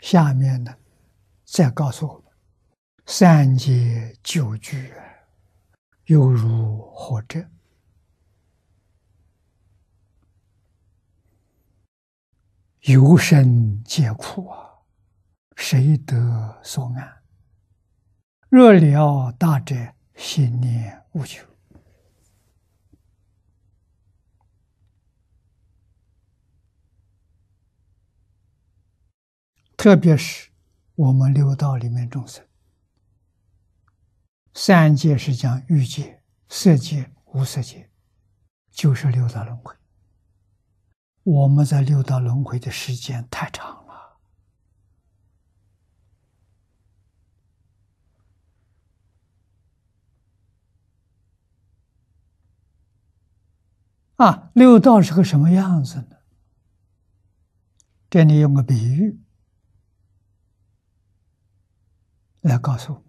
下面呢，再告诉我们：三界九聚，犹如何者？有生皆苦啊，谁得所安？若了大者，心念无求。特别是我们六道里面众生，三界是讲欲界、色界、无色界，就是六道轮回。我们在六道轮回的时间太长了啊！六道是个什么样子呢？这里用个比喻。来告诉，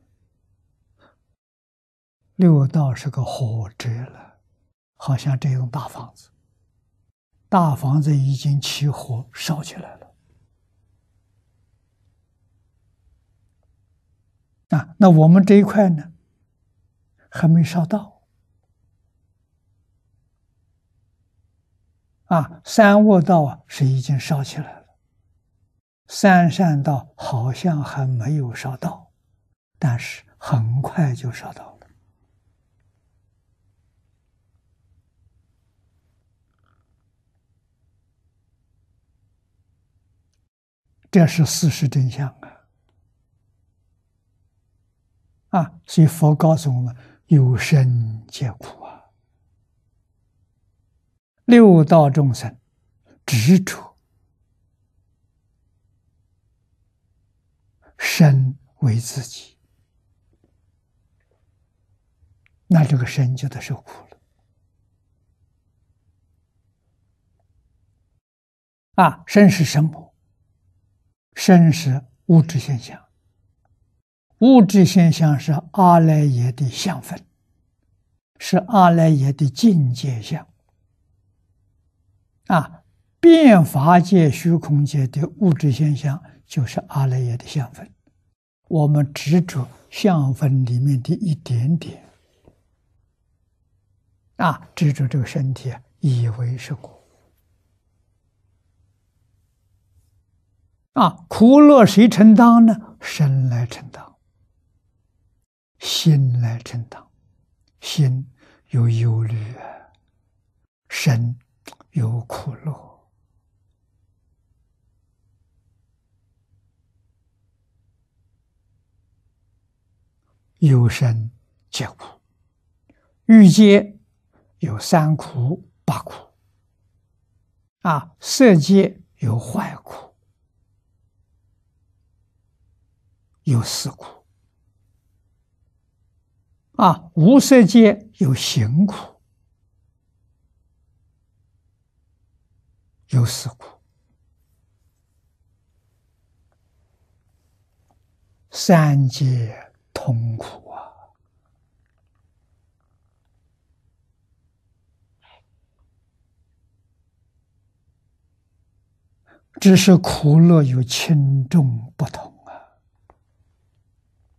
六道是个火车了，好像这栋大房子，大房子已经起火烧起来了。啊，那我们这一块呢，还没烧到。啊，三卧道啊是已经烧起来了，三善道好像还没有烧到。但是很快就烧到了，这是事实真相啊！啊，所以佛告诉我们：有生皆苦啊，六道众生执着生为自己。那这个身就得受苦了啊！身是什么？身是物质现象，物质现象是阿赖耶的相分，是阿赖耶的境界相啊！变法界、虚空界的物质现象就是阿赖耶的相分，我们执着相分里面的一点点。啊，执着这个身体，以为是苦。啊，苦乐谁承担呢？身来承担，心来承担，心有忧虑，身有苦乐，有生皆苦，欲界。有三苦八苦，啊，色界有坏苦，有死苦，啊，无色界有行苦，有死苦，三界痛苦。只是苦乐有轻重不同。